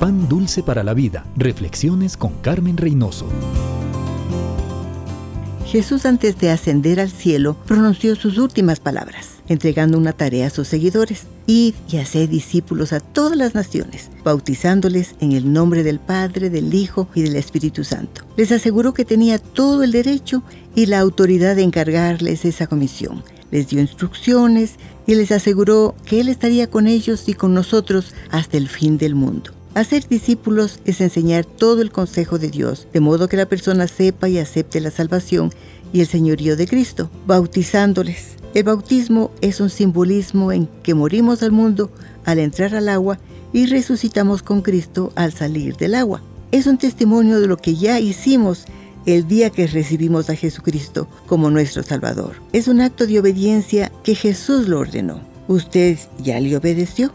Pan dulce para la vida. Reflexiones con Carmen Reynoso. Jesús antes de ascender al cielo pronunció sus últimas palabras, entregando una tarea a sus seguidores. Id y haced discípulos a todas las naciones, bautizándoles en el nombre del Padre, del Hijo y del Espíritu Santo. Les aseguró que tenía todo el derecho y la autoridad de encargarles esa comisión. Les dio instrucciones y les aseguró que Él estaría con ellos y con nosotros hasta el fin del mundo. Hacer discípulos es enseñar todo el consejo de Dios, de modo que la persona sepa y acepte la salvación y el señorío de Cristo, bautizándoles. El bautismo es un simbolismo en que morimos al mundo al entrar al agua y resucitamos con Cristo al salir del agua. Es un testimonio de lo que ya hicimos el día que recibimos a Jesucristo como nuestro Salvador. Es un acto de obediencia que Jesús lo ordenó. ¿Usted ya le obedeció?